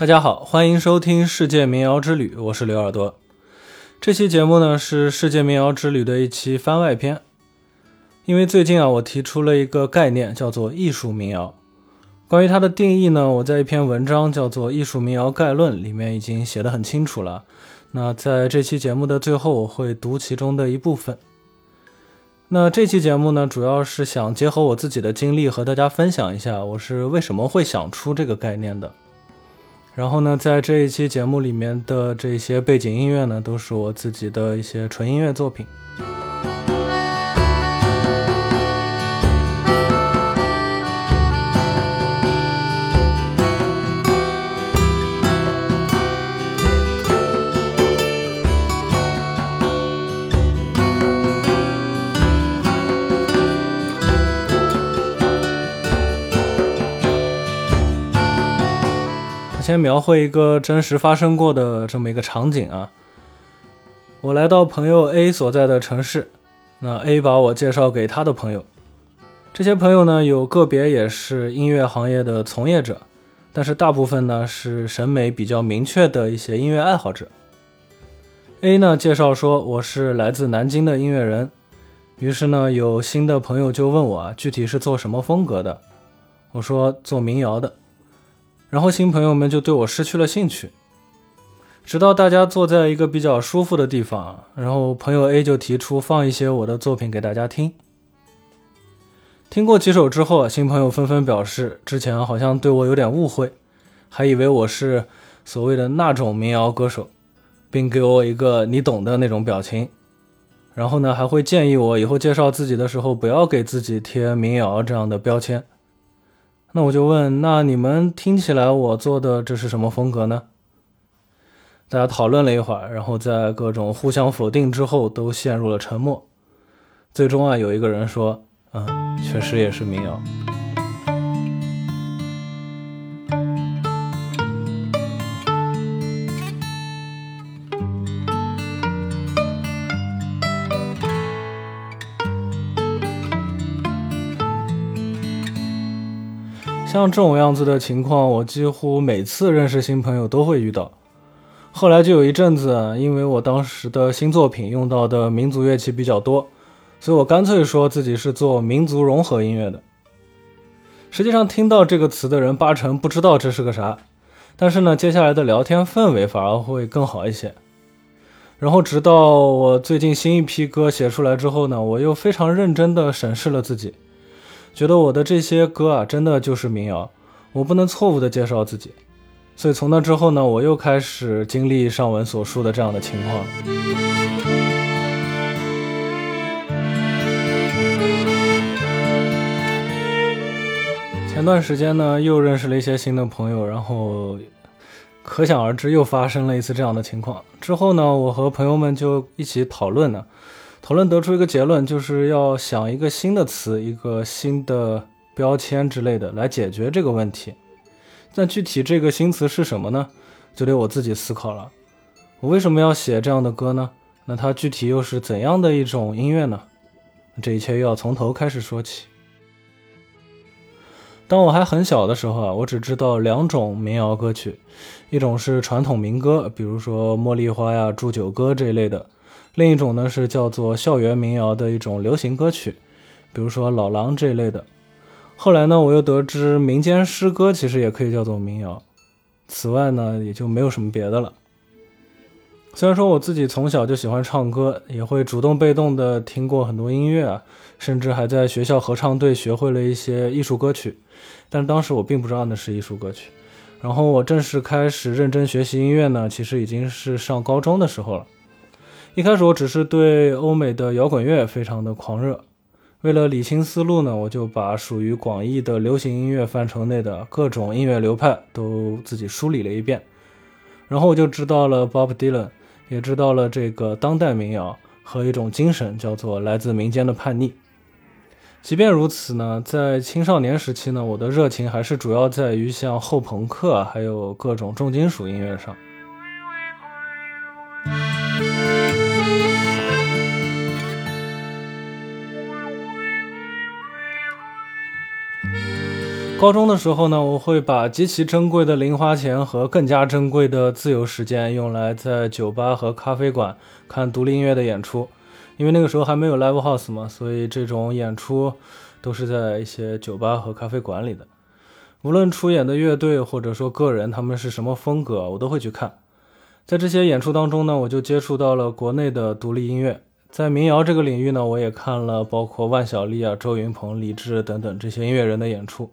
大家好，欢迎收听《世界民谣之旅》，我是刘耳朵。这期节目呢是《世界民谣之旅》的一期番外篇。因为最近啊，我提出了一个概念，叫做艺术民谣。关于它的定义呢，我在一篇文章叫做《艺术民谣概论》里面已经写得很清楚了。那在这期节目的最后，我会读其中的一部分。那这期节目呢，主要是想结合我自己的经历和大家分享一下，我是为什么会想出这个概念的。然后呢，在这一期节目里面的这些背景音乐呢，都是我自己的一些纯音乐作品。先描绘一个真实发生过的这么一个场景啊，我来到朋友 A 所在的城市，那 A 把我介绍给他的朋友，这些朋友呢有个别也是音乐行业的从业者，但是大部分呢是审美比较明确的一些音乐爱好者。A 呢介绍说我是来自南京的音乐人，于是呢有新的朋友就问我啊具体是做什么风格的，我说做民谣的。然后新朋友们就对我失去了兴趣，直到大家坐在一个比较舒服的地方，然后朋友 A 就提出放一些我的作品给大家听。听过几首之后，新朋友纷纷表示之前好像对我有点误会，还以为我是所谓的那种民谣歌手，并给我一个你懂的那种表情。然后呢，还会建议我以后介绍自己的时候不要给自己贴民谣这样的标签。那我就问，那你们听起来我做的这是什么风格呢？大家讨论了一会儿，然后在各种互相否定之后，都陷入了沉默。最终啊，有一个人说：“嗯，确实也是民谣。”像这种样子的情况，我几乎每次认识新朋友都会遇到。后来就有一阵子，因为我当时的新作品用到的民族乐器比较多，所以我干脆说自己是做民族融合音乐的。实际上，听到这个词的人八成不知道这是个啥，但是呢，接下来的聊天氛围反而会更好一些。然后，直到我最近新一批歌写出来之后呢，我又非常认真地审视了自己。觉得我的这些歌啊，真的就是民谣，我不能错误的介绍自己，所以从那之后呢，我又开始经历上文所述的这样的情况。前段时间呢，又认识了一些新的朋友，然后可想而知，又发生了一次这样的情况。之后呢，我和朋友们就一起讨论呢。讨论得出一个结论，就是要想一个新的词、一个新的标签之类的来解决这个问题。但具体这个新词是什么呢？就得我自己思考了。我为什么要写这样的歌呢？那它具体又是怎样的一种音乐呢？这一切又要从头开始说起。当我还很小的时候啊，我只知道两种民谣歌曲，一种是传统民歌，比如说《茉莉花》呀、《祝酒歌》这一类的。另一种呢是叫做校园民谣的一种流行歌曲，比如说老狼这一类的。后来呢，我又得知民间诗歌其实也可以叫做民谣。此外呢，也就没有什么别的了。虽然说我自己从小就喜欢唱歌，也会主动被动的听过很多音乐啊，甚至还在学校合唱队学会了一些艺术歌曲，但当时我并不知道那是艺术歌曲。然后我正式开始认真学习音乐呢，其实已经是上高中的时候了。一开始我只是对欧美的摇滚乐非常的狂热，为了理清思路呢，我就把属于广义的流行音乐范畴内的各种音乐流派都自己梳理了一遍，然后我就知道了 Bob Dylan，也知道了这个当代民谣和一种精神叫做来自民间的叛逆。即便如此呢，在青少年时期呢，我的热情还是主要在于像后朋克还有各种重金属音乐上。高中的时候呢，我会把极其珍贵的零花钱和更加珍贵的自由时间用来在酒吧和咖啡馆看独立音乐的演出，因为那个时候还没有 live house 嘛，所以这种演出都是在一些酒吧和咖啡馆里的。无论出演的乐队或者说个人，他们是什么风格，我都会去看。在这些演出当中呢，我就接触到了国内的独立音乐。在民谣这个领域呢，我也看了包括万晓利啊、周云鹏、李志等等这些音乐人的演出。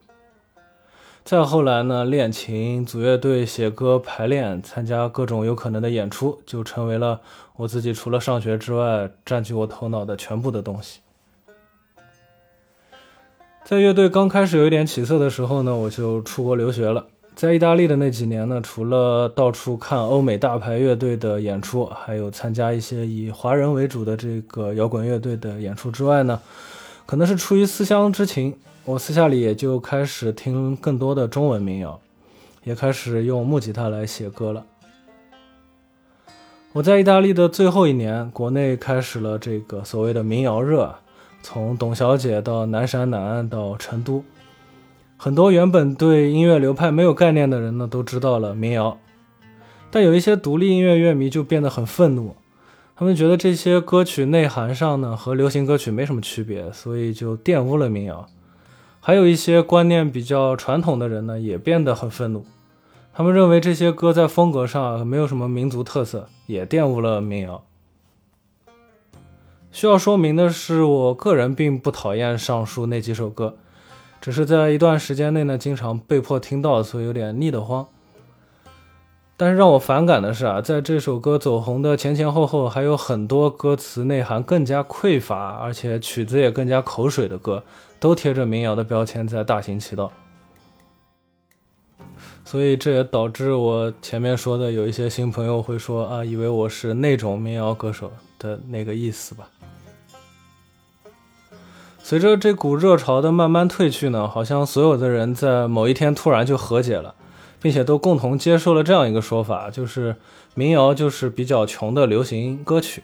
再后来呢，练琴、组乐队、写歌、排练、参加各种有可能的演出，就成为了我自己除了上学之外占据我头脑的全部的东西。在乐队刚开始有一点起色的时候呢，我就出国留学了。在意大利的那几年呢，除了到处看欧美大牌乐队的演出，还有参加一些以华人为主的这个摇滚乐队的演出之外呢，可能是出于思乡之情，我私下里也就开始听更多的中文民谣，也开始用木吉他来写歌了。我在意大利的最后一年，国内开始了这个所谓的民谣热。从董小姐到南山南岸到成都，很多原本对音乐流派没有概念的人呢，都知道了民谣。但有一些独立音乐乐迷就变得很愤怒，他们觉得这些歌曲内涵上呢和流行歌曲没什么区别，所以就玷污了民谣。还有一些观念比较传统的人呢，也变得很愤怒，他们认为这些歌在风格上没有什么民族特色，也玷污了民谣。需要说明的是，我个人并不讨厌上述那几首歌，只是在一段时间内呢，经常被迫听到，所以有点腻得慌。但是让我反感的是啊，在这首歌走红的前前后后，还有很多歌词内涵更加匮乏，而且曲子也更加口水的歌，都贴着民谣的标签在大行其道。所以这也导致我前面说的有一些新朋友会说啊，以为我是那种民谣歌手的那个意思吧。随着这股热潮的慢慢退去呢，好像所有的人在某一天突然就和解了，并且都共同接受了这样一个说法，就是民谣就是比较穷的流行歌曲。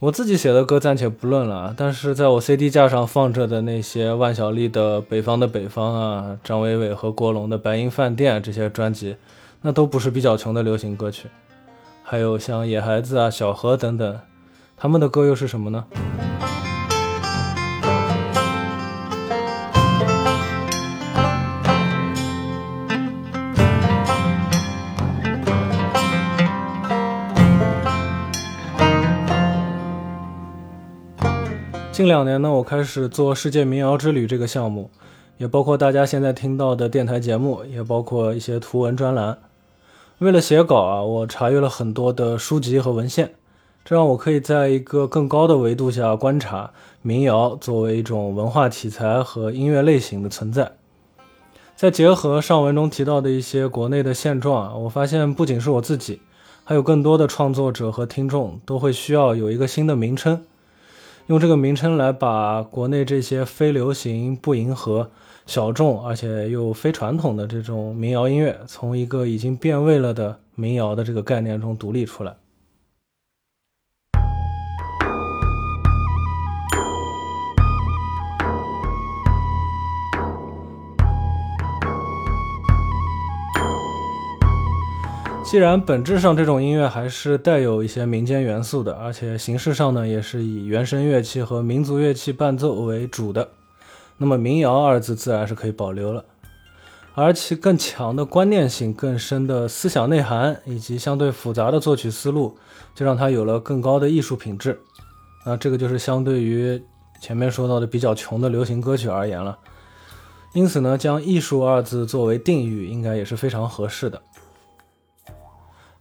我自己写的歌暂且不论了，但是在我 CD 架上放着的那些万晓利的《北方的北方》啊，张伟伟和郭龙的《白银饭店》这些专辑，那都不是比较穷的流行歌曲。还有像野孩子啊、小河等等，他们的歌又是什么呢？近两年呢，我开始做世界民谣之旅这个项目，也包括大家现在听到的电台节目，也包括一些图文专栏。为了写稿啊，我查阅了很多的书籍和文献，这让我可以在一个更高的维度下观察民谣作为一种文化题材和音乐类型的存在。再结合上文中提到的一些国内的现状啊，我发现不仅是我自己，还有更多的创作者和听众都会需要有一个新的名称。用这个名称来把国内这些非流行、不迎合、小众而且又非传统的这种民谣音乐，从一个已经变味了的民谣的这个概念中独立出来。既然本质上这种音乐还是带有一些民间元素的，而且形式上呢也是以原声乐器和民族乐器伴奏为主的，那么“民谣”二字自然是可以保留了。而其更强的观念性、更深的思想内涵以及相对复杂的作曲思路，就让它有了更高的艺术品质。那这个就是相对于前面说到的比较穷的流行歌曲而言了。因此呢，将“艺术”二字作为定语，应该也是非常合适的。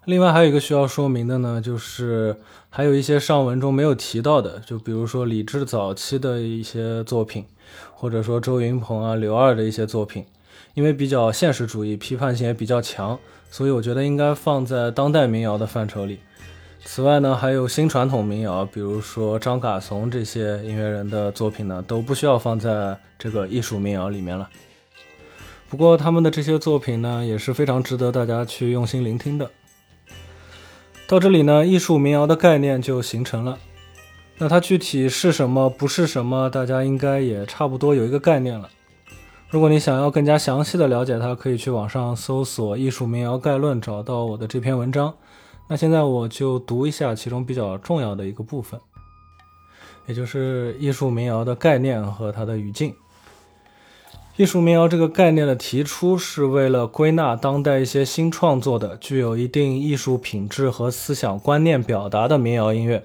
另外还有一个需要说明的呢，就是还有一些上文中没有提到的，就比如说李志早期的一些作品，或者说周云鹏啊、刘二的一些作品，因为比较现实主义，批判性也比较强，所以我觉得应该放在当代民谣的范畴里。此外呢，还有新传统民谣，比如说张嘎怂这些音乐人的作品呢，都不需要放在这个艺术民谣里面了。不过他们的这些作品呢，也是非常值得大家去用心聆听的。到这里呢，艺术民谣的概念就形成了。那它具体是什么，不是什么，大家应该也差不多有一个概念了。如果你想要更加详细的了解它，可以去网上搜索《艺术民谣概论》，找到我的这篇文章。那现在我就读一下其中比较重要的一个部分，也就是艺术民谣的概念和它的语境。艺术民谣这个概念的提出，是为了归纳当代一些新创作的、具有一定艺术品质和思想观念表达的民谣音乐，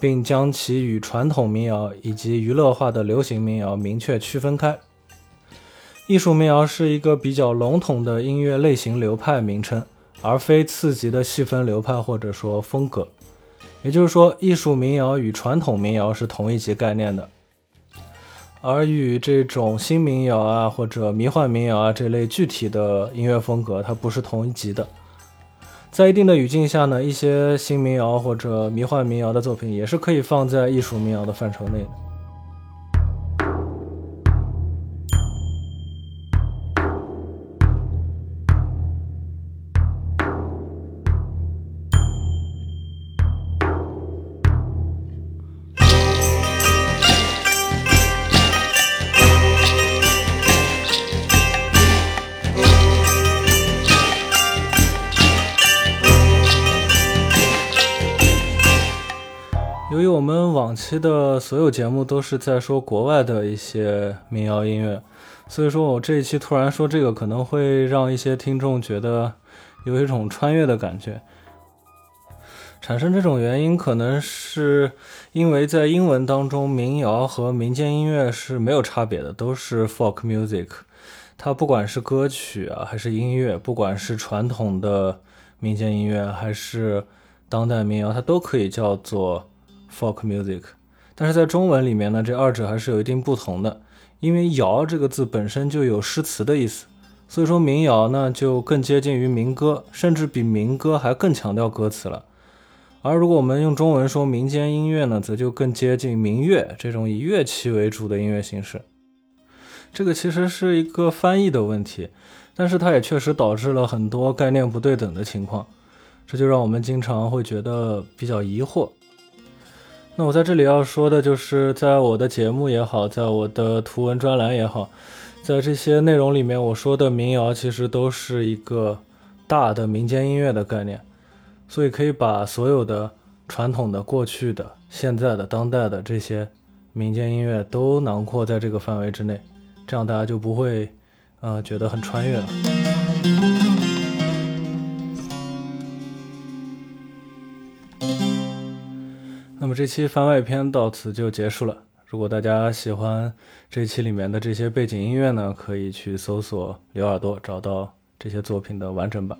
并将其与传统民谣以及娱乐化的流行民谣明确区分开。艺术民谣是一个比较笼统的音乐类型流派名称，而非次级的细分流派或者说风格。也就是说，艺术民谣与传统民谣是同一级概念的，而与这种新民谣啊或者迷幻民谣啊这类具体的音乐风格，它不是同一级的。在一定的语境下呢，一些新民谣或者迷幻民谣的作品也是可以放在艺术民谣的范畴内的。由于我们往期的所有节目都是在说国外的一些民谣音乐，所以说我这一期突然说这个，可能会让一些听众觉得有一种穿越的感觉。产生这种原因，可能是因为在英文当中，民谣和民间音乐是没有差别的，都是 folk music。它不管是歌曲啊，还是音乐，不管是传统的民间音乐，还是当代民谣，它都可以叫做。Folk music，但是在中文里面呢，这二者还是有一定不同的。因为“谣”这个字本身就有诗词的意思，所以说民谣呢就更接近于民歌，甚至比民歌还更强调歌词了。而如果我们用中文说民间音乐呢，则就更接近民乐这种以乐器为主的音乐形式。这个其实是一个翻译的问题，但是它也确实导致了很多概念不对等的情况，这就让我们经常会觉得比较疑惑。那我在这里要说的就是，在我的节目也好，在我的图文专栏也好，在这些内容里面，我说的民谣其实都是一个大的民间音乐的概念，所以可以把所有的传统的、过去的、现在的、当代的这些民间音乐都囊括在这个范围之内，这样大家就不会，呃，觉得很穿越了。这期番外篇到此就结束了。如果大家喜欢这期里面的这些背景音乐呢，可以去搜索“刘耳朵”，找到这些作品的完整版。